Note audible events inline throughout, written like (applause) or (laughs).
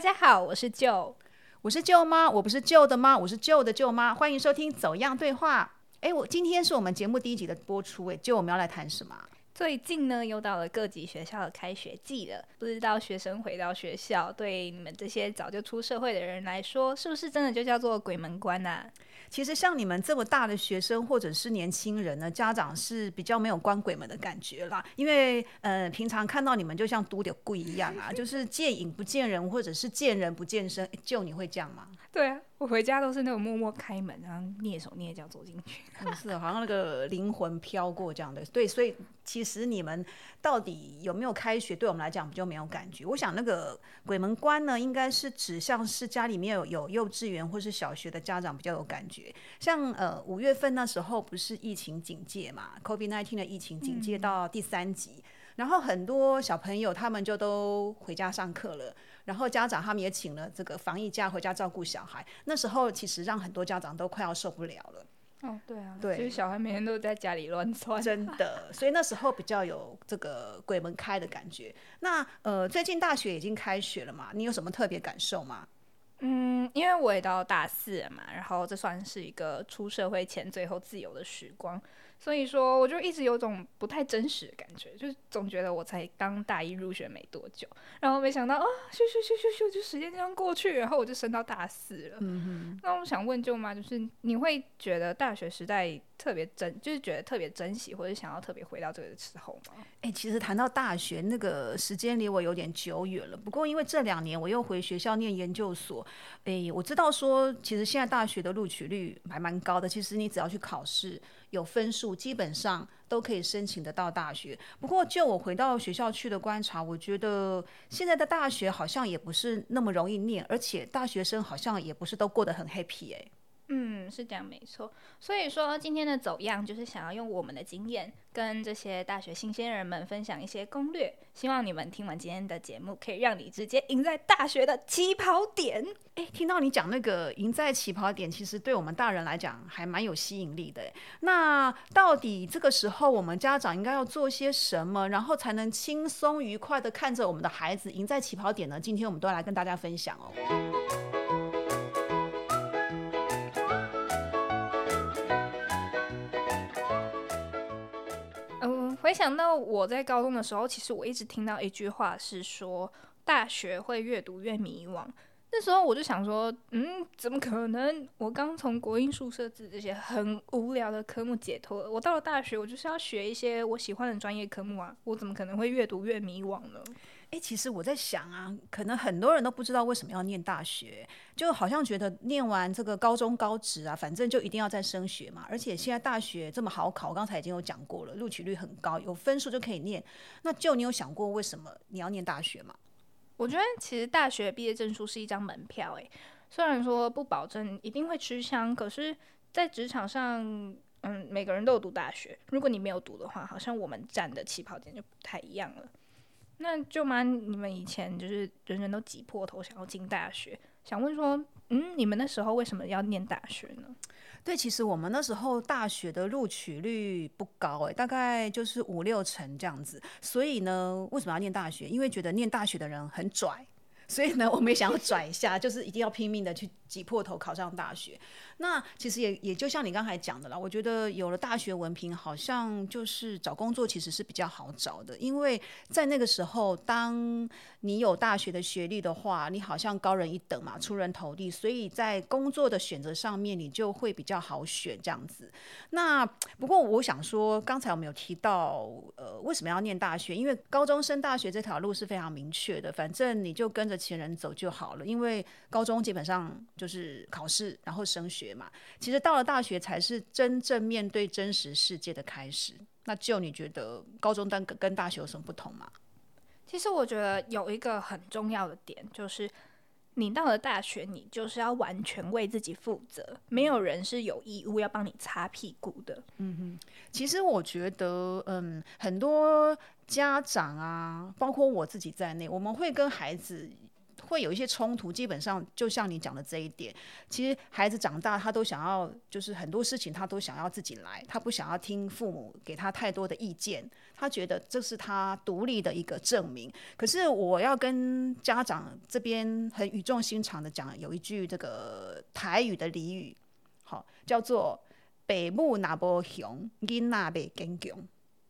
大家好，我是舅，我是舅妈，我不是舅的妈，我是舅的舅妈。欢迎收听《走样对话》。哎，我今天是我们节目第一集的播出，哎，舅我们要来谈什么？最近呢，又到了各级学校的开学季了，不知道学生回到学校，对你们这些早就出社会的人来说，是不是真的就叫做鬼门关呐？其实像你们这么大的学生或者是年轻人呢，家长是比较没有关鬼门的感觉啦，因为呃，平常看到你们就像嘟的鬼一样啊，就是见影不见人，或者是见人不见身。就你会这样吗？对啊，我回家都是那种默默开门，然后蹑手蹑脚走进去，(laughs) 是好像那个灵魂飘过这样的。对，所以其实你们到底有没有开学，对我们来讲比较没有感觉。我想那个鬼门关呢，应该是指向是家里面有有幼稚园或是小学的家长比较有感觉。像呃五月份那时候不是疫情警戒嘛，COVID-19 的疫情警戒到第三级，然后很多小朋友他们就都回家上课了。然后家长他们也请了这个防疫假回家照顾小孩。那时候其实让很多家长都快要受不了了。哦，对啊，对，其实小孩每天都在家里乱窜，真的。所以那时候比较有这个鬼门开的感觉。那呃，最近大学已经开学了嘛？你有什么特别感受吗？嗯，因为我也到大四了嘛，然后这算是一个出社会前最后自由的时光。所以说，我就一直有种不太真实的感觉，就是总觉得我才刚大一入学没多久，然后没想到啊，咻咻咻咻咻，就时间这样过去，然后我就升到大四了。那我想问舅妈，就是你会觉得大学时代特别珍，就是觉得特别珍惜，或者想要特别回到这个时候吗？哎，其实谈到大学那个时间离我有点久远了。不过因为这两年我又回学校念研究所，哎，我知道说其实现在大学的录取率还蛮高的。其实你只要去考试。有分数，基本上都可以申请得到大学。不过，就我回到学校去的观察，我觉得现在的大学好像也不是那么容易念，而且大学生好像也不是都过得很 happy 哎。嗯，是这样没错。所以说，今天的走样就是想要用我们的经验，跟这些大学新鲜人们分享一些攻略。希望你们听完今天的节目，可以让你直接赢在大学的起跑点。诶，听到你讲那个赢在起跑点，其实对我们大人来讲还蛮有吸引力的。那到底这个时候我们家长应该要做些什么，然后才能轻松愉快的看着我们的孩子赢在起跑点呢？今天我们都要来跟大家分享哦。想到我在高中的时候，其实我一直听到一句话是说，大学会越读越迷惘。那时候我就想说，嗯，怎么可能？我刚从国英数设置这些很无聊的科目解脱了，我到了大学，我就是要学一些我喜欢的专业科目啊，我怎么可能会越读越迷惘呢？哎，其实我在想啊，可能很多人都不知道为什么要念大学，就好像觉得念完这个高中高职啊，反正就一定要再升学嘛。而且现在大学这么好考，我刚才已经有讲过了，录取率很高，有分数就可以念。那就你有想过为什么你要念大学吗？我觉得其实大学毕业证书是一张门票，诶，虽然说不保证一定会吃香，可是，在职场上，嗯，每个人都有读大学。如果你没有读的话，好像我们站的起跑点就不太一样了。那舅妈，你们以前就是人人都挤破头想要进大学，想问说，嗯，你们那时候为什么要念大学呢？对，其实我们那时候大学的录取率不高，诶，大概就是五六成这样子。所以呢，为什么要念大学？因为觉得念大学的人很拽。所以呢，(laughs) 我们也想要拽一下，就是一定要拼命的去挤破头考上大学。那其实也也就像你刚才讲的啦，我觉得有了大学文凭，好像就是找工作其实是比较好找的，因为在那个时候，当你有大学的学历的话，你好像高人一等嘛，出人头地，所以在工作的选择上面，你就会比较好选这样子。那不过我想说，刚才我们有提到，呃，为什么要念大学？因为高中升大学这条路是非常明确的，反正你就跟着。前人走就好了，因为高中基本上就是考试，然后升学嘛。其实到了大学才是真正面对真实世界的开始。那就你觉得高中跟跟大学有什么不同吗？其实我觉得有一个很重要的点，就是你到了大学，你就是要完全为自己负责，没有人是有义务要帮你擦屁股的。嗯哼，其实我觉得，嗯，很多家长啊，包括我自己在内，我们会跟孩子。会有一些冲突。基本上就像你讲的这一点，其实孩子长大他都想要，就是很多事情他都想要自己来，他不想要听父母给他太多的意见，他觉得这是他独立的一个证明。可是我要跟家长这边很语重心长的讲，有一句这个台语的俚语，好叫做“北母那波熊，囡那被跟强”，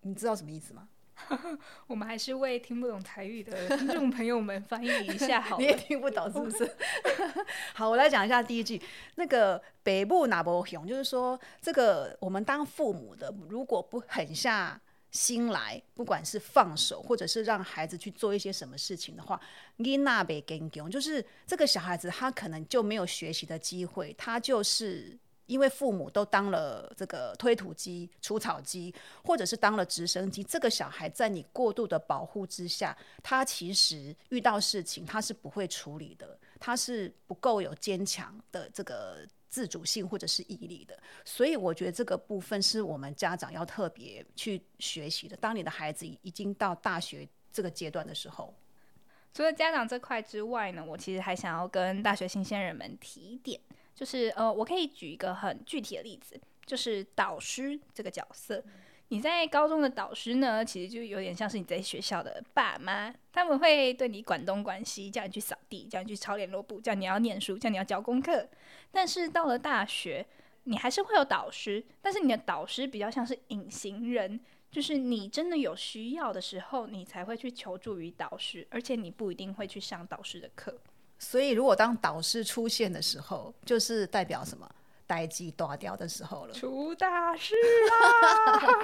你知道什么意思吗？(laughs) 我们还是为听不懂台语的听众朋友们翻译一下好。(laughs) 你也听不懂是不是？(laughs) 好，我来讲一下第一句。那个“北部哪波熊”，就是说，这个我们当父母的，如果不狠下心来，不管是放手，或者是让孩子去做一些什么事情的话，你那被跟，就是这个小孩子他可能就没有学习的机会，他就是。因为父母都当了这个推土机、除草机，或者是当了直升机，这个小孩在你过度的保护之下，他其实遇到事情他是不会处理的，他是不够有坚强的这个自主性或者是毅力的。所以我觉得这个部分是我们家长要特别去学习的。当你的孩子已经到大学这个阶段的时候，除了家长这块之外呢，我其实还想要跟大学新鲜人们提一点。就是呃，我可以举一个很具体的例子，就是导师这个角色。你在高中的导师呢，其实就有点像是你在学校的爸妈，他们会对你管东管西，叫你去扫地，叫你去抄联络簿，叫你要念书，叫你要交功课。但是到了大学，你还是会有导师，但是你的导师比较像是隐形人，就是你真的有需要的时候，你才会去求助于导师，而且你不一定会去上导师的课。所以，如果当导师出现的时候，就是代表什么？待机断掉的时候了，出大事啦！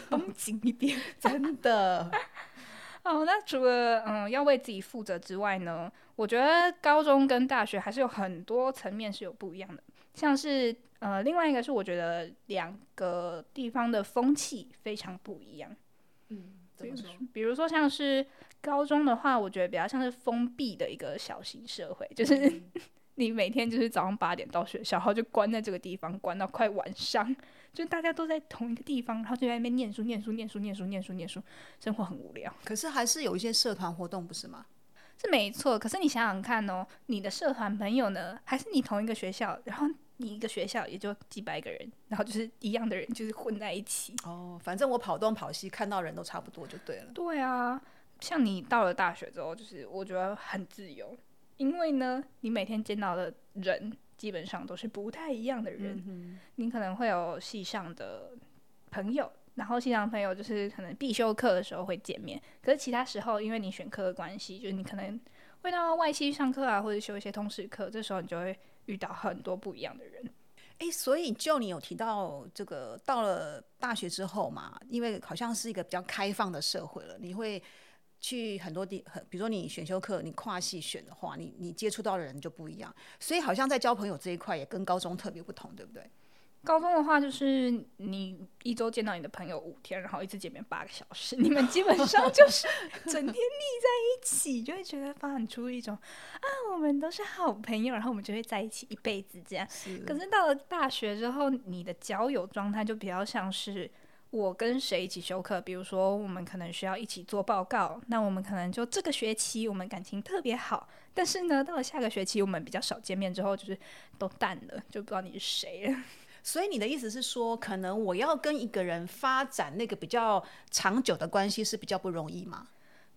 (laughs) 绷紧一点，真的。(laughs) 哦，那除了嗯要为自己负责之外呢，我觉得高中跟大学还是有很多层面是有不一样的。像是呃，另外一个是我觉得两个地方的风气非常不一样。嗯，怎么说？比如说像是。高中的话，我觉得比较像是封闭的一个小型社会，就是 (laughs) 你每天就是早上八点到学校，然后就关在这个地方，关到快晚上，(laughs) 就大家都在同一个地方，然后就在那边念书、念书、念书、念书、念书、念书，生活很无聊。可是还是有一些社团活动，不是吗？是没错。可是你想想看哦，你的社团朋友呢，还是你同一个学校，然后你一个学校也就几百个人，然后就是一样的人，就是混在一起。哦，反正我跑东跑西，看到人都差不多就对了。对啊。像你到了大学之后，就是我觉得很自由，因为呢，你每天见到的人基本上都是不太一样的人。你可能会有系上的朋友，然后系上朋友就是可能必修课的时候会见面，可是其他时候因为你选课的关系，就是你可能会到外系上课啊，或者修一些通识课，这时候你就会遇到很多不一样的人。诶，所以就你有提到这个到了大学之后嘛，因为好像是一个比较开放的社会了，你会。去很多地，很比如说你选修课，你跨系选的话，你你接触到的人就不一样，所以好像在交朋友这一块也跟高中特别不同，对不对？高中的话就是你一周见到你的朋友五天，然后一次见面八个小时，你们基本上就是整天腻在一起，就会觉得发展出一种啊，我们都是好朋友，然后我们就会在一起一辈子这样。可是到了大学之后，你的交友状态就比较像是。我跟谁一起修课？比如说，我们可能需要一起做报告，那我们可能就这个学期我们感情特别好，但是呢，到了下个学期我们比较少见面之后，就是都淡了，就不知道你是谁了。所以你的意思是说，可能我要跟一个人发展那个比较长久的关系是比较不容易吗？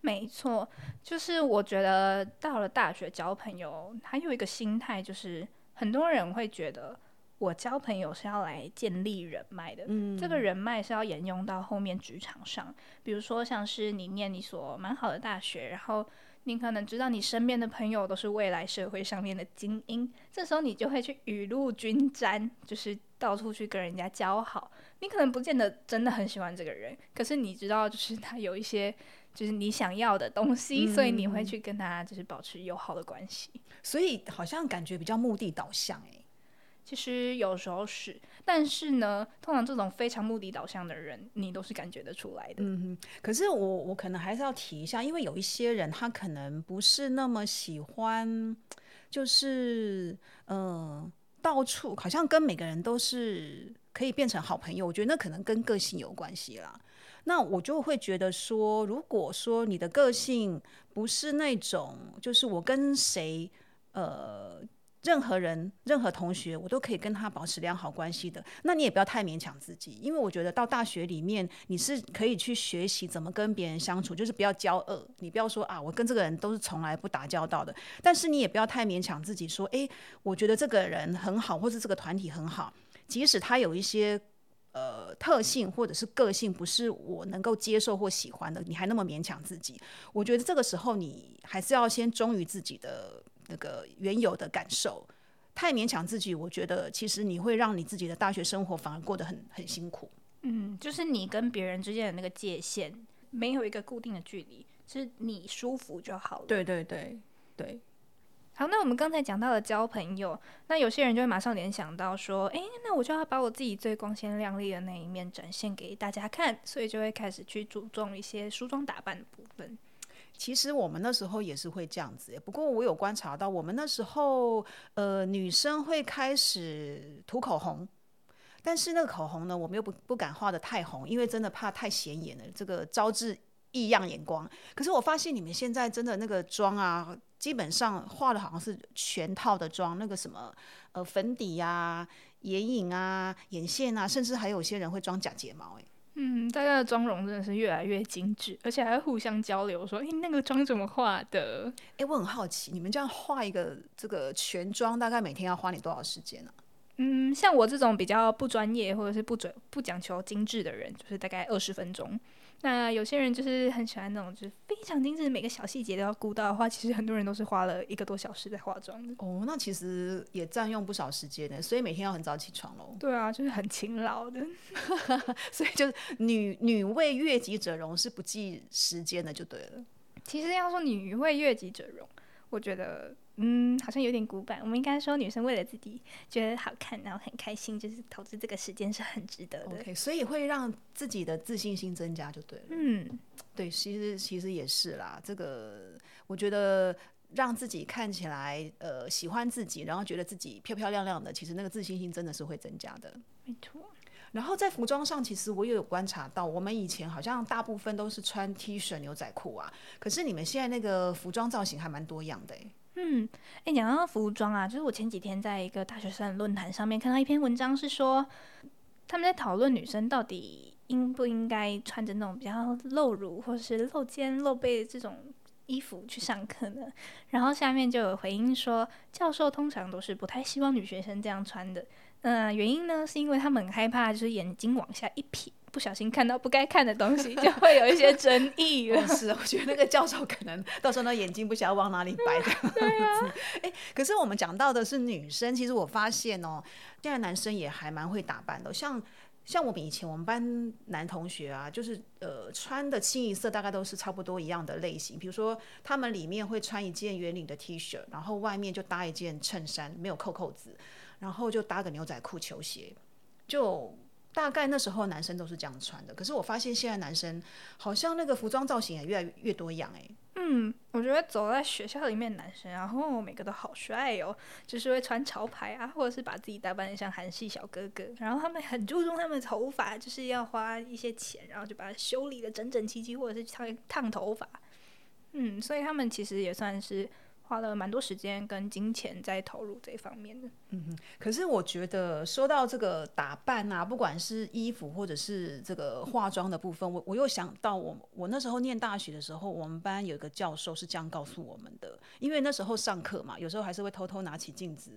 没错，就是我觉得到了大学交朋友，还有一个心态就是很多人会觉得。我交朋友是要来建立人脉的，嗯这个人脉是要沿用到后面职场上。比如说，像是你念你所蛮好的大学，然后你可能知道你身边的朋友都是未来社会上面的精英，这时候你就会去雨露均沾，就是到处去跟人家交好。你可能不见得真的很喜欢这个人，可是你知道，就是他有一些就是你想要的东西，所以你会去跟他就是保持友好的关系。所以好像感觉比较目的导向诶。其实有时候是，但是呢，通常这种非常目的导向的人，你都是感觉得出来的。嗯。可是我我可能还是要提一下，因为有一些人他可能不是那么喜欢，就是嗯，到处好像跟每个人都是可以变成好朋友。我觉得那可能跟个性有关系啦。那我就会觉得说，如果说你的个性不是那种，就是我跟谁，呃。任何人、任何同学，我都可以跟他保持良好关系的。那你也不要太勉强自己，因为我觉得到大学里面，你是可以去学习怎么跟别人相处，就是不要骄傲。你不要说啊，我跟这个人都是从来不打交道的。但是你也不要太勉强自己，说，诶，我觉得这个人很好，或者这个团体很好，即使他有一些呃特性或者是个性不是我能够接受或喜欢的，你还那么勉强自己。我觉得这个时候你还是要先忠于自己的。那个原有的感受，太勉强自己，我觉得其实你会让你自己的大学生活反而过得很很辛苦。嗯，就是你跟别人之间的那个界限没有一个固定的距离，是你舒服就好了。对对对对。好，那我们刚才讲到了交朋友，那有些人就会马上联想到说，哎，那我就要把我自己最光鲜亮丽的那一面展现给大家看，所以就会开始去注重一些梳妆打扮的部分。其实我们那时候也是会这样子，不过我有观察到，我们那时候呃女生会开始涂口红，但是那个口红呢，我们又不不敢画的太红，因为真的怕太显眼了，这个招致异样眼光。可是我发现你们现在真的那个妆啊，基本上画的好像是全套的妆，那个什么呃粉底呀、眼影啊、眼线啊，甚至还有些人会装假睫毛，哎。嗯，大家的妆容真的是越来越精致，而且还会互相交流，说：“哎，那个妆怎么画的？”哎，我很好奇，你们这样画一个这个全妆，大概每天要花你多少时间呢？嗯，像我这种比较不专业或者是不准不讲求精致的人，就是大概二十分钟。那有些人就是很喜欢那种，就是非常精致，每个小细节都要顾到的话，其实很多人都是花了一个多小时在化妆的。哦，那其实也占用不少时间的，所以每天要很早起床喽。对啊，就是很勤劳的，(laughs) 所以就是女女为悦己者容是不计时间的，就对了。其实要说女为悦己者容，我觉得。嗯，好像有点古板。我们应该说，女生为了自己觉得好看，然后很开心，就是投资这个时间是很值得的。OK，所以会让自己的自信心增加就对了。嗯，对，其实其实也是啦。这个我觉得让自己看起来呃喜欢自己，然后觉得自己漂漂亮亮的，其实那个自信心真的是会增加的。没错。然后在服装上，其实我也有观察到，我们以前好像大部分都是穿 T 恤、牛仔裤啊，可是你们现在那个服装造型还蛮多样的哎。嗯，哎，讲到服装啊，就是我前几天在一个大学生论坛上面看到一篇文章，是说他们在讨论女生到底应不应该穿着那种比较露乳或是露肩露背的这种衣服去上课呢。然后下面就有回应说，教授通常都是不太希望女学生这样穿的。嗯，原因呢是因为他们很害怕，就是眼睛往下一撇。不小心看到不该看的东西，就会有一些争议了。是，我觉得那个教授可能到时候那眼睛不晓得往哪里摆的。对啊，哎，可是我们讲到的是女生，其实我发现哦，现在男生也还蛮会打扮的。像像我们以前我们班男同学啊，就是呃穿的清一色大概都是差不多一样的类型。比如说他们里面会穿一件圆领的 T 恤，然后外面就搭一件衬衫，没有扣扣子，然后就搭个牛仔裤、球鞋，就。大概那时候男生都是这样穿的，可是我发现现在男生好像那个服装造型也越来越多样哎。嗯，我觉得走在学校里面男生，然后每个都好帅哦，就是会穿潮牌啊，或者是把自己打扮的像韩系小哥哥，然后他们很注重他们的头发，就是要花一些钱，然后就把它修理的整整齐齐，或者是烫烫头发。嗯，所以他们其实也算是。花了蛮多时间跟金钱在投入这一方面的。嗯哼，可是我觉得说到这个打扮啊，不管是衣服或者是这个化妆的部分，我我又想到我我那时候念大学的时候，我们班有一个教授是这样告诉我们的，因为那时候上课嘛，有时候还是会偷偷拿起镜子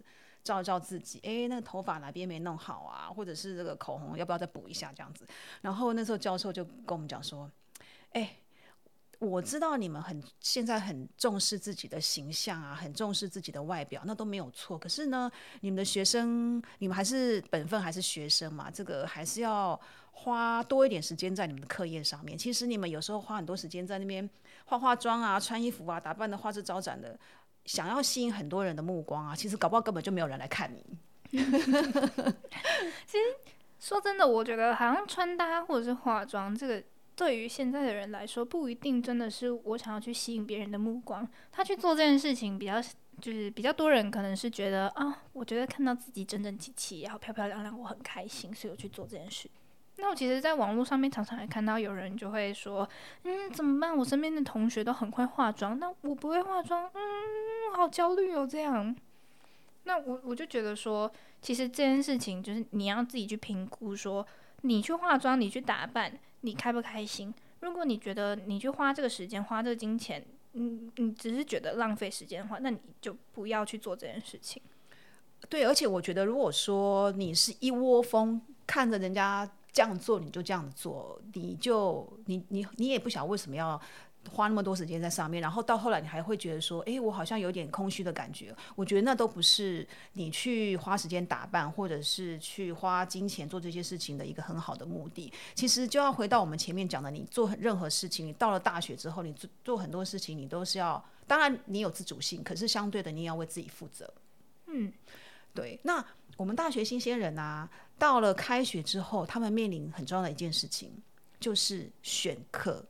照一照自己，哎，那个头发哪边没弄好啊，或者是这个口红要不要再补一下这样子。然后那时候教授就跟我们讲说，哎。我知道你们很现在很重视自己的形象啊，很重视自己的外表，那都没有错。可是呢，你们的学生，你们还是本分，还是学生嘛，这个还是要花多一点时间在你们的课业上面。其实你们有时候花很多时间在那边化化妆啊、穿衣服啊、打扮的花枝招展的，想要吸引很多人的目光啊，其实搞不好根本就没有人来看你。(laughs) 其实说真的，我觉得好像穿搭或者是化妆这个。对于现在的人来说，不一定真的是我想要去吸引别人的目光。他去做这件事情，比较就是比较多人可能是觉得啊，我觉得看到自己整整齐齐，然后漂漂亮亮，我很开心，所以我去做这件事。那我其实，在网络上面常常也看到有人就会说，嗯，怎么办？我身边的同学都很会化妆，那我不会化妆，嗯，好焦虑哦，这样。那我我就觉得说，其实这件事情就是你要自己去评估，说你去化妆，你去打扮，你开不开心？如果你觉得你去花这个时间，花这个金钱，嗯你只是觉得浪费时间的话，那你就不要去做这件事情。对，而且我觉得，如果说你是一窝蜂看着人家这样做，你就这样子做，你就你你你也不晓得为什么要。花那么多时间在上面，然后到后来你还会觉得说，哎，我好像有点空虚的感觉。我觉得那都不是你去花时间打扮，或者是去花金钱做这些事情的一个很好的目的。其实就要回到我们前面讲的，你做任何事情，你到了大学之后，你做做很多事情，你都是要，当然你有自主性，可是相对的，你也要为自己负责。嗯，对。那我们大学新鲜人啊，到了开学之后，他们面临很重要的一件事情，就是选课。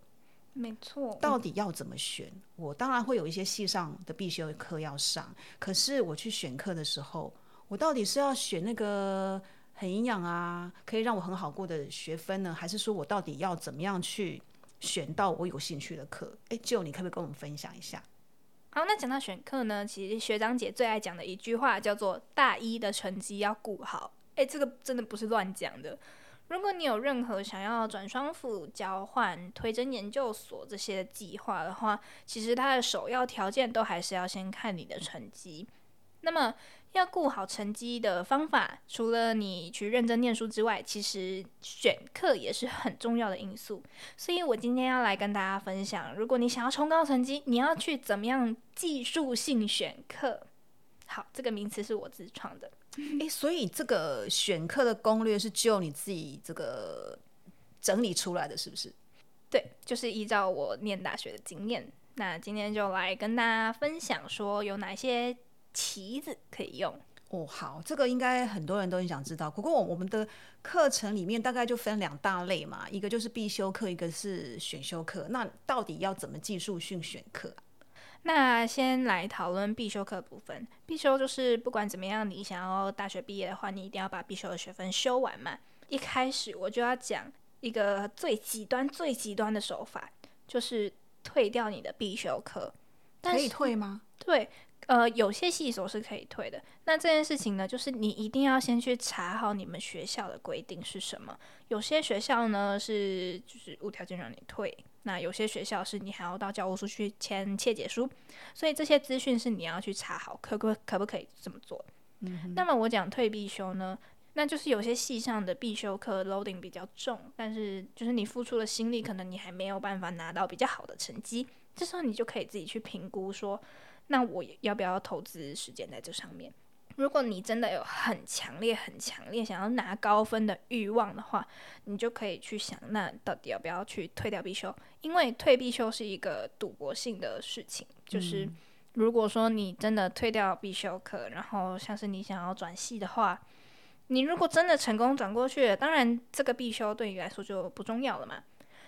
没错，到底要怎么选？我当然会有一些系上的必修课要上，可是我去选课的时候，我到底是要选那个很营养啊，可以让我很好过的学分呢，还是说我到底要怎么样去选到我有兴趣的课？哎，就你可不可以跟我们分享一下？好，那讲到选课呢，其实学长姐最爱讲的一句话叫做“大一的成绩要顾好”。哎，这个真的不是乱讲的。如果你有任何想要转双辅、交换、推甄研究所这些计划的话，其实它的首要条件都还是要先看你的成绩。那么要顾好成绩的方法，除了你去认真念书之外，其实选课也是很重要的因素。所以我今天要来跟大家分享，如果你想要冲高成绩，你要去怎么样技术性选课。好，这个名词是我自创的。哎，所以这个选课的攻略是就你自己这个整理出来的，是不是？对，就是依照我念大学的经验。那今天就来跟大家分享，说有哪些棋子可以用。哦，好，这个应该很多人都很想知道。不过我我们的课程里面大概就分两大类嘛，一个就是必修课，一个是选修课。那到底要怎么技术训选课？那先来讨论必修课部分。必修就是不管怎么样，你想要大学毕业的话，你一定要把必修的学分修完嘛。一开始我就要讲一个最极端、最极端的手法，就是退掉你的必修课。可以退吗？对。呃，有些系所是可以退的。那这件事情呢，就是你一定要先去查好你们学校的规定是什么。有些学校呢是就是无条件让你退，那有些学校是你还要到教务处去签切结书。所以这些资讯是你要去查好，可不可不可以这么做？嗯。那么我讲退必修呢，那就是有些系上的必修课 loading 比较重，但是就是你付出了心力，可能你还没有办法拿到比较好的成绩。这时候你就可以自己去评估说。那我要不要投资时间在这上面？如果你真的有很强烈、很强烈想要拿高分的欲望的话，你就可以去想，那到底要不要去退掉必修？因为退必修是一个赌博性的事情。就是如果说你真的退掉必修课，然后像是你想要转系的话，你如果真的成功转过去，当然这个必修对你来说就不重要了嘛。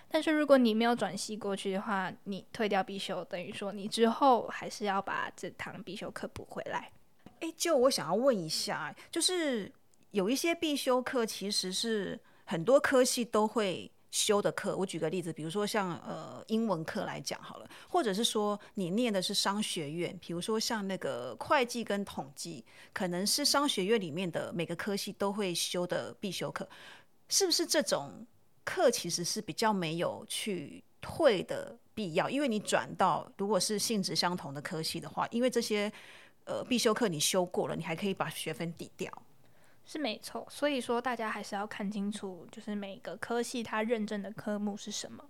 但是如果你没有转系过去的话，你退掉必修，等于说你之后还是要把这堂必修课补回来。诶，就我想要问一下，就是有一些必修课其实是很多科系都会修的课。我举个例子，比如说像呃英文课来讲好了，或者是说你念的是商学院，比如说像那个会计跟统计，可能是商学院里面的每个科系都会修的必修课，是不是这种？课其实是比较没有去退的必要，因为你转到如果是性质相同的科系的话，因为这些呃必修课你修过了，你还可以把学分抵掉，是没错。所以说大家还是要看清楚，就是每个科系它认证的科目是什么。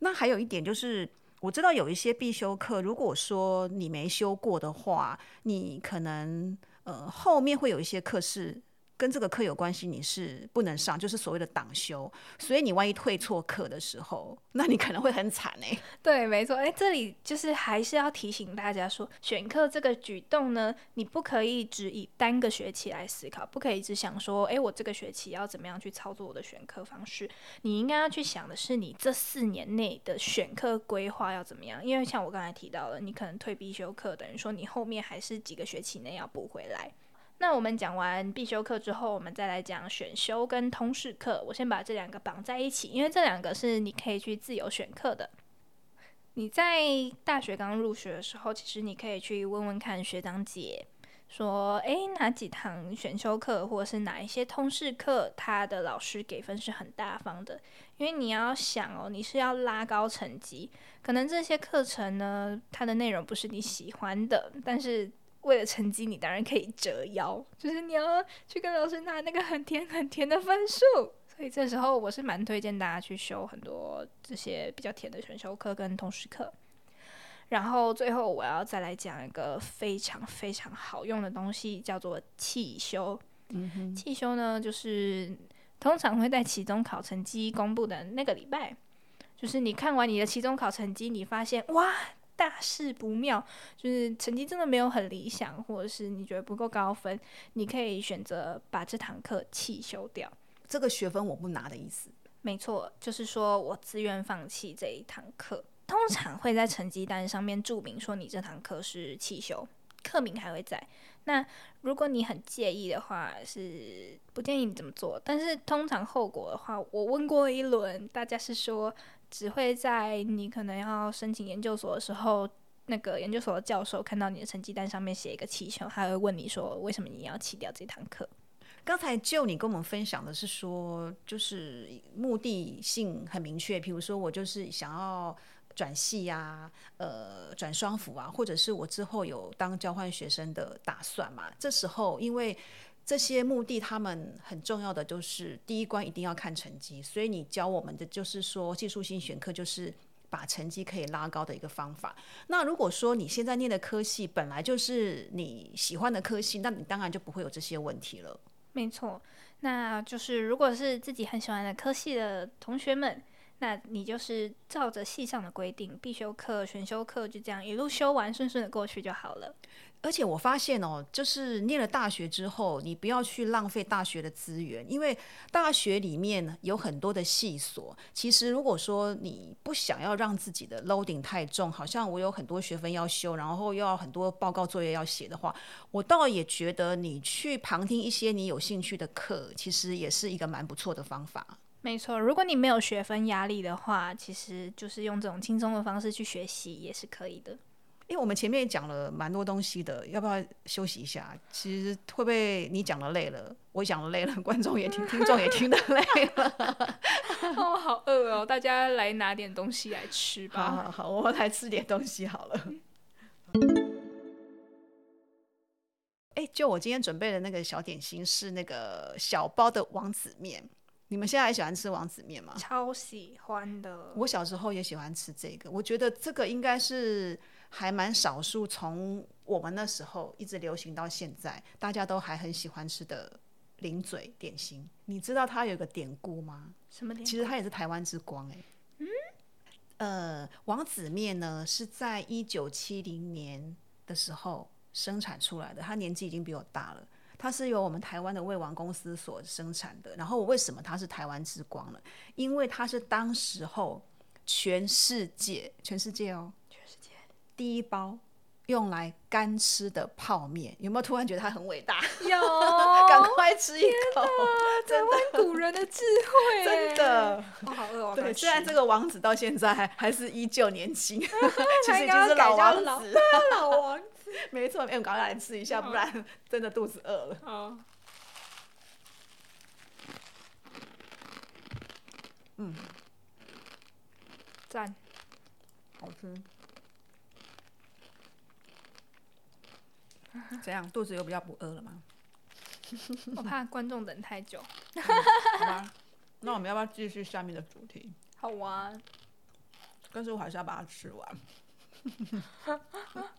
那还有一点就是，我知道有一些必修课，如果说你没修过的话，你可能呃后面会有一些课是。跟这个课有关系，你是不能上，就是所谓的党修。所以你万一退错课的时候，那你可能会很惨哎。(laughs) 对，没错。哎，这里就是还是要提醒大家说，选课这个举动呢，你不可以只以单个学期来思考，不可以只想说，哎，我这个学期要怎么样去操作我的选课方式。你应该要去想的是，你这四年内的选课规划要怎么样？因为像我刚才提到了，你可能退必修课，等于说你后面还是几个学期内要补回来。那我们讲完必修课之后，我们再来讲选修跟通识课。我先把这两个绑在一起，因为这两个是你可以去自由选课的。你在大学刚入学的时候，其实你可以去问问看学长姐，说，诶，哪几堂选修课或者是哪一些通识课，他的老师给分是很大方的。因为你要想哦，你是要拉高成绩，可能这些课程呢，它的内容不是你喜欢的，但是为了成绩，你当然可以折腰，就是你要去跟老师拿那个很甜很甜的分数。所以这时候我是蛮推荐大家去修很多这些比较甜的选修课跟通识课。然后最后我要再来讲一个非常非常好用的东西，叫做汽修。嗯哼，汽修呢，就是通常会在期中考成绩公布的那个礼拜，就是你看完你的期中考成绩，你发现哇大事不妙，就是成绩真的没有很理想，或者是你觉得不够高分，你可以选择把这堂课弃修掉。这个学分我不拿的意思。没错，就是说我自愿放弃这一堂课。通常会在成绩单上面注明说你这堂课是弃修，课名还会在。那如果你很介意的话，是不建议你这么做。但是通常后果的话，我问过一轮，大家是说只会在你可能要申请研究所的时候，那个研究所的教授看到你的成绩单上面写一个弃修，他会问你说为什么你要弃掉这堂课。刚才就你跟我们分享的是说，就是目的性很明确，比如说我就是想要转系呀、呃，转双辅啊，或者是我之后有当交换学生的打算嘛。这时候，因为这些目的，他们很重要的就是第一关一定要看成绩，所以你教我们的就是说技术性选课就是。把成绩可以拉高的一个方法。那如果说你现在念的科系本来就是你喜欢的科系，那你当然就不会有这些问题了。没错，那就是如果是自己很喜欢的科系的同学们，那你就是照着系上的规定，必修课、选修课就这样一路修完，顺顺的过去就好了。而且我发现哦，就是念了大学之后，你不要去浪费大学的资源，因为大学里面有很多的系所。其实如果说你不想要让自己的 loading 太重，好像我有很多学分要修，然后又要很多报告作业要写的话，我倒也觉得你去旁听一些你有兴趣的课，其实也是一个蛮不错的方法。没错，如果你没有学分压力的话，其实就是用这种轻松的方式去学习也是可以的。因为我们前面讲了蛮多东西的，要不要休息一下？其实会不会你讲的累了，我讲的累了，观众也听，听众也听得累了。(laughs) 哦，好饿哦，大家来拿点东西来吃吧。好好好，我来吃点东西好了。哎，就我今天准备的那个小点心是那个小包的王子面，你们现在还喜欢吃王子面吗？超喜欢的，我小时候也喜欢吃这个，我觉得这个应该是。还蛮少数，从我们那时候一直流行到现在，大家都还很喜欢吃的零嘴点心。你知道它有个典故吗？什么典故？其实它也是台湾之光哎。嗯。呃，王子面呢是在一九七零年的时候生产出来的，他年纪已经比我大了。它是由我们台湾的味王公司所生产的。然后为什么它是台湾之光呢？因为它是当时候全世界，全世界哦。第一包用来干吃的泡面，有没有突然觉得它很伟大？有，(laughs) 赶快吃一口！(laughs) 真的古人的智慧，真的，我好饿哦。对，虽然这个王子到现在还还是依旧年轻，(laughs) 其实已经是老王子，老王子。没错，哎，我赶快来吃一下，不然真的肚子饿了。好，嗯，赞，好吃。怎样？肚子又比较不饿了吗？我怕观众等太久。好吧，(laughs) 那我们要不要继续下面的主题？好啊，但是我还是要把它吃完。(laughs)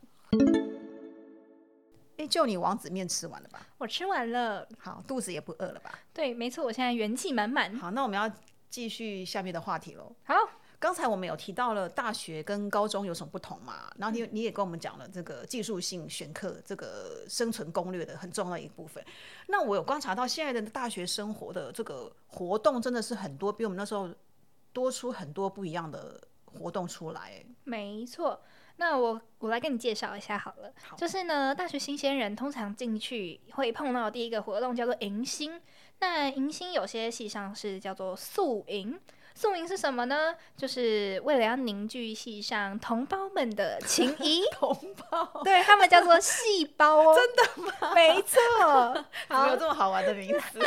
哎，就你王子面吃完了吧？我吃完了。好，肚子也不饿了吧？对，没错，我现在元气满满。好，那我们要继续下面的话题喽。好。刚才我们有提到了大学跟高中有什么不同嘛？然后你你也跟我们讲了这个技术性选课这个生存攻略的很重要一部分。那我有观察到现在的大学生活的这个活动真的是很多，比我们那时候多出很多不一样的活动出来。没错，那我我来跟你介绍一下好了。好就是呢，大学新鲜人通常进去会碰到第一个活动叫做迎新。那迎新有些系上是叫做宿营。宿营是什么呢？就是为了要凝聚系上同胞们的情谊，(laughs) 同胞，对他们叫做细胞哦。(laughs) 真的吗？没错。(laughs) 怎么有这么好玩的名字？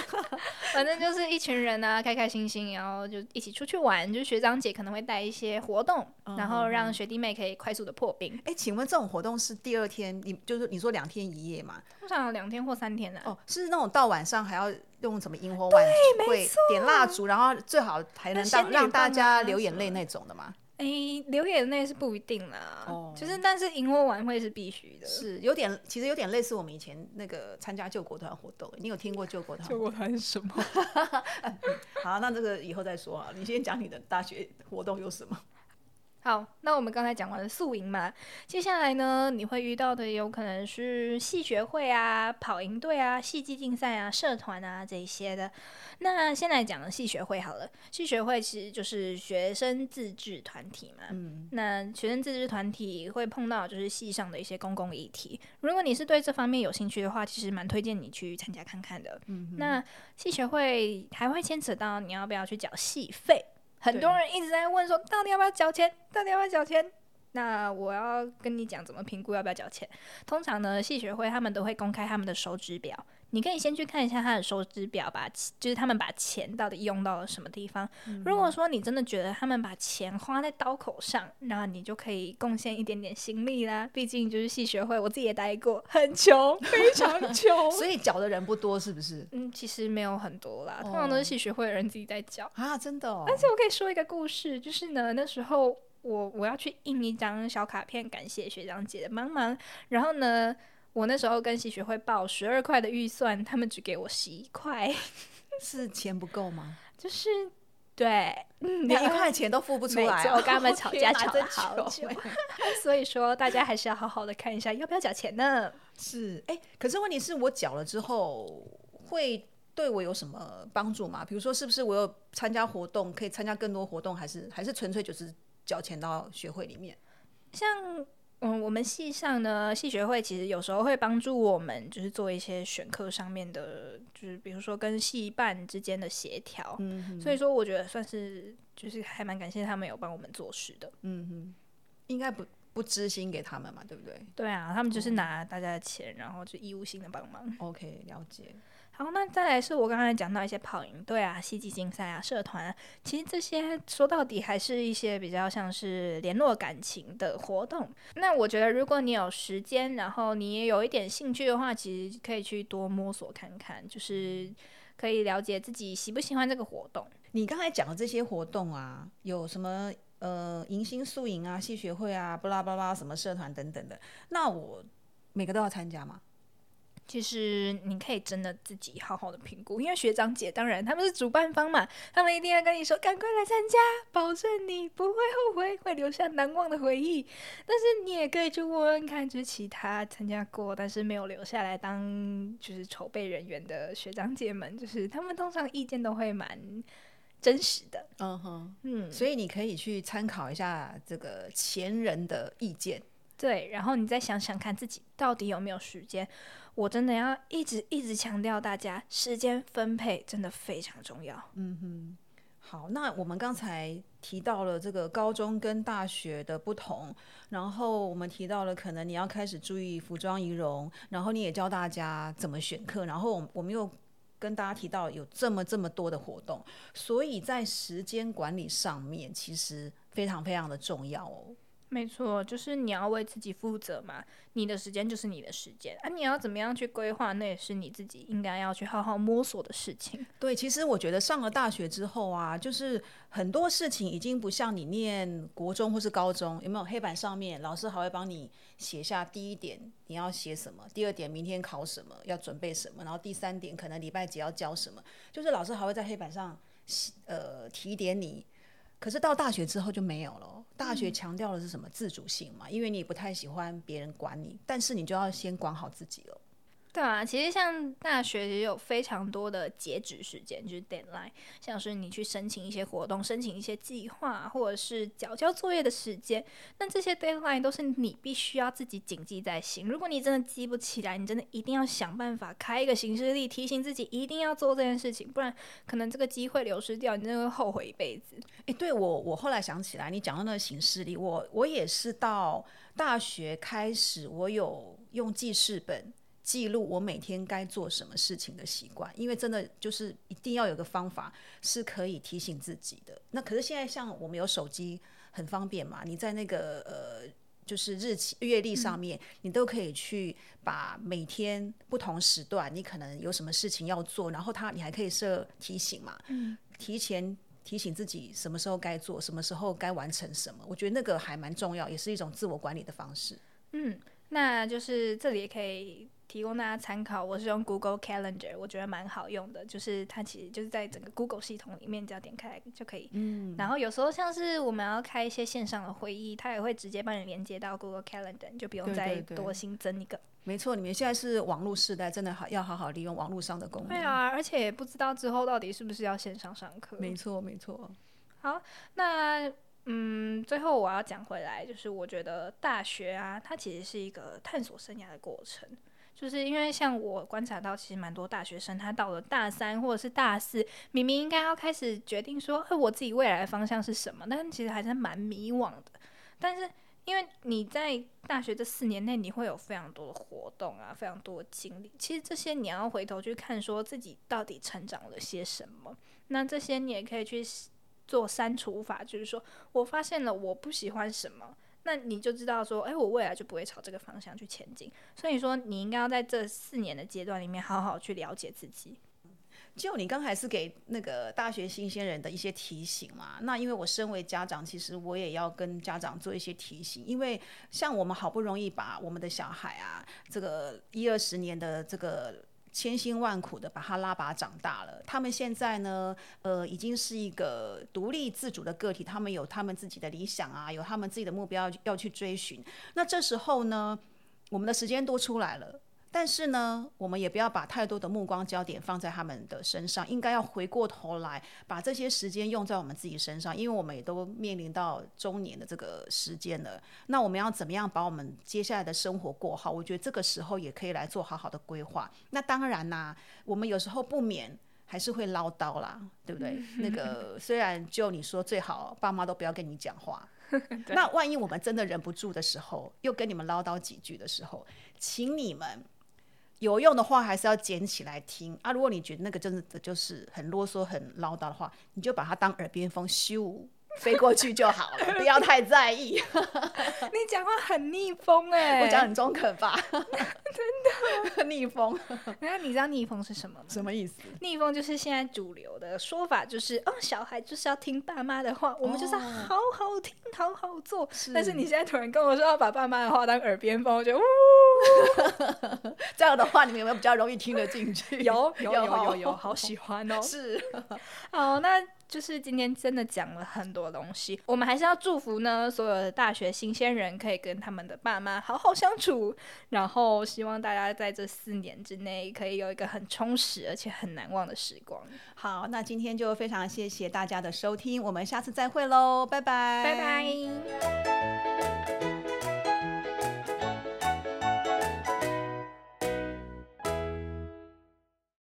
反正就是一群人啊，开开心心，然后就一起出去玩。就学长姐可能会带一些活动，然后让学弟妹可以快速的破冰。哎，请问这种活动是第二天，你就是你说两天一夜嘛？通常两天或三天的。哦，是那种到晚上还要用什么萤火晚会点蜡烛，然后最好还能让让大家流眼泪那种的吗？哎，流眼泪是不一定啦，哦，就是但是萤火晚会是必须的，是有点其实有点类似我们以前那个参加救国团活动。你有听过救国团？救国团是什么？(laughs) 好，那这个以后再说啊。你先讲你的大学活动有什么？好，那我们刚才讲完了宿营嘛，接下来呢，你会遇到的有可能是戏学会啊、跑营队啊、戏剧竞赛啊、社团啊这一些的。那先来讲戏学会好了，戏学会其实就是学生自治团体嘛。嗯。那学生自治团体会碰到就是系上的一些公共议题，如果你是对这方面有兴趣的话，其实蛮推荐你去参加看看的。嗯。那戏学会还会牵扯到你要不要去缴戏费。很多人一直在问说，到底要不要缴钱？到底要不要缴钱？那我要跟你讲怎么评估要不要缴钱。通常呢，系学会他们都会公开他们的收支表。你可以先去看一下他的收支表吧，就是他们把钱到底用到了什么地方。如果说你真的觉得他们把钱花在刀口上，那你就可以贡献一点点心力啦。毕竟就是系学会，我自己也待过，很穷，非常 (laughs) 穷，所以缴的人不多，是不是？嗯，其实没有很多啦，通常都是系学会的人自己在缴啊，真的。而且我可以说一个故事，就是呢，那时候我我要去印一张小卡片，感谢学长姐的帮忙，然后呢。我那时候跟系学会报十二块的预算，他们只给我十一块，(laughs) 是钱不够吗？就是对，连一块钱都付不出来。我跟他们吵 (laughs) 架吵了好久，(laughs) 所以说大家还是要好好的看一下要不要缴钱呢。是，哎，可是问题是我缴了之后会对我有什么帮助吗？比如说，是不是我有参加活动，可以参加更多活动，还是还是纯粹就是缴钱到学会里面？像。嗯，我们系上呢，系学会其实有时候会帮助我们，就是做一些选课上面的，就是比如说跟系办之间的协调。嗯，所以说我觉得算是就是还蛮感谢他们有帮我们做事的。嗯哼，应该不不知心给他们嘛，对不对？对啊，他们就是拿大家的钱，然后就义务性的帮忙。OK，了解。好，那再来是我刚才讲到一些跑营队啊、戏剧竞赛啊、社团，其实这些说到底还是一些比较像是联络感情的活动。那我觉得，如果你有时间，然后你也有一点兴趣的话，其实可以去多摸索看看，就是可以了解自己喜不喜欢这个活动。你刚才讲的这些活动啊，有什么呃迎新宿营啊、戏学会啊、巴拉巴拉什么社团等等的，那我每个都要参加吗？其实你可以真的自己好好的评估，因为学长姐当然他们是主办方嘛，他们一定要跟你说赶快来参加，保证你不会后悔，会留下难忘的回忆。但是你也可以去问问看，就是其他参加过但是没有留下来当就是筹备人员的学长姐们，就是他们通常意见都会蛮真实的。嗯哼，嗯，所以你可以去参考一下这个前人的意见。对，然后你再想想看自己到底有没有时间。我真的要一直一直强调，大家时间分配真的非常重要。嗯哼，好，那我们刚才提到了这个高中跟大学的不同，然后我们提到了可能你要开始注意服装仪容，然后你也教大家怎么选课，然后我们又跟大家提到有这么这么多的活动，所以在时间管理上面其实非常非常的重要哦。没错，就是你要为自己负责嘛。你的时间就是你的时间啊，你要怎么样去规划，那也是你自己应该要去好好摸索的事情。对，其实我觉得上了大学之后啊，就是很多事情已经不像你念国中或是高中，有没有黑板上面老师还会帮你写下第一点你要写什么，第二点明天考什么要准备什么，然后第三点可能礼拜几要教什么，就是老师还会在黑板上呃提点你。可是到大学之后就没有了。大学强调的是什么自主性嘛？因为你不太喜欢别人管你，但是你就要先管好自己了。对啊，其实像大学也有非常多的截止时间，就是 deadline，像是你去申请一些活动、申请一些计划，或者是缴交作业的时间，那这些 deadline 都是你必须要自己谨记在心。如果你真的记不起来，你真的一定要想办法开一个行事历，提醒自己一定要做这件事情，不然可能这个机会流失掉，你真的会后悔一辈子。哎，对我，我后来想起来，你讲到那个行事历，我我也是到大学开始，我有用记事本。记录我每天该做什么事情的习惯，因为真的就是一定要有个方法是可以提醒自己的。那可是现在像我们有手机很方便嘛，你在那个呃就是日期月历上面，你都可以去把每天不同时段你可能有什么事情要做，然后它你还可以设提醒嘛，提前提醒自己什么时候该做，什么时候该完成什么。我觉得那个还蛮重要，也是一种自我管理的方式。嗯，那就是这里也可以。提供大家参考，我是用 Google Calendar，我觉得蛮好用的，就是它其实就是在整个 Google 系统里面，只要点开就可以。嗯。然后有时候像是我们要开一些线上的会议，它也会直接帮你连接到 Google Calendar，你就不用再多新增一个。没错，你们现在是网络时代，真的好要好好利用网络上的功能。对啊，而且也不知道之后到底是不是要线上上课。没错，没错。好，那嗯，最后我要讲回来，就是我觉得大学啊，它其实是一个探索生涯的过程。就是因为像我观察到，其实蛮多大学生，他到了大三或者是大四，明明应该要开始决定说，哎，我自己未来的方向是什么，但其实还是蛮迷惘的。但是因为你在大学这四年内，你会有非常多的活动啊，非常多的经历，其实这些你要回头去看，说自己到底成长了些什么。那这些你也可以去做删除法，就是说我发现了我不喜欢什么。那你就知道说，哎，我未来就不会朝这个方向去前进。所以说，你应该要在这四年的阶段里面，好好去了解自己。就你刚才是给那个大学新鲜人的一些提醒嘛？那因为我身为家长，其实我也要跟家长做一些提醒，因为像我们好不容易把我们的小孩啊，这个一二十年的这个。千辛万苦的把他拉拔长大了，他们现在呢，呃，已经是一个独立自主的个体，他们有他们自己的理想啊，有他们自己的目标要去追寻。那这时候呢，我们的时间多出来了。但是呢，我们也不要把太多的目光焦点放在他们的身上，应该要回过头来把这些时间用在我们自己身上，因为我们也都面临到中年的这个时间了。那我们要怎么样把我们接下来的生活过好？我觉得这个时候也可以来做好好的规划。那当然啦，我们有时候不免还是会唠叨啦，对不对？那个 (laughs) 虽然就你说最好爸妈都不要跟你讲话，(laughs) 那万一我们真的忍不住的时候，又跟你们唠叨几句的时候，请你们。有用的话还是要捡起来听啊！如果你觉得那个真的就是很啰嗦、很唠叨的话，你就把它当耳边风，咻飞过去就好了，(laughs) 不要太在意。你讲话很逆风哎，我讲很中肯吧？真的逆风。那你知道逆风是什么吗？什么意思？逆风就是现在主流的说法，就是哦，小孩就是要听爸妈的话，我们就是要好好听、好好做。但是你现在突然跟我说要把爸妈的话当耳边风，我觉得呜。(laughs) 这样的话，你们有没有比较容易听得进去？有有有有有，好喜欢哦！是，好，那就是今天真的讲了很多东西。我们还是要祝福呢，所有的大学新鲜人可以跟他们的爸妈好好相处，然后希望大家在这四年之内可以有一个很充实而且很难忘的时光。好，那今天就非常谢谢大家的收听，我们下次再会喽，拜拜，拜拜。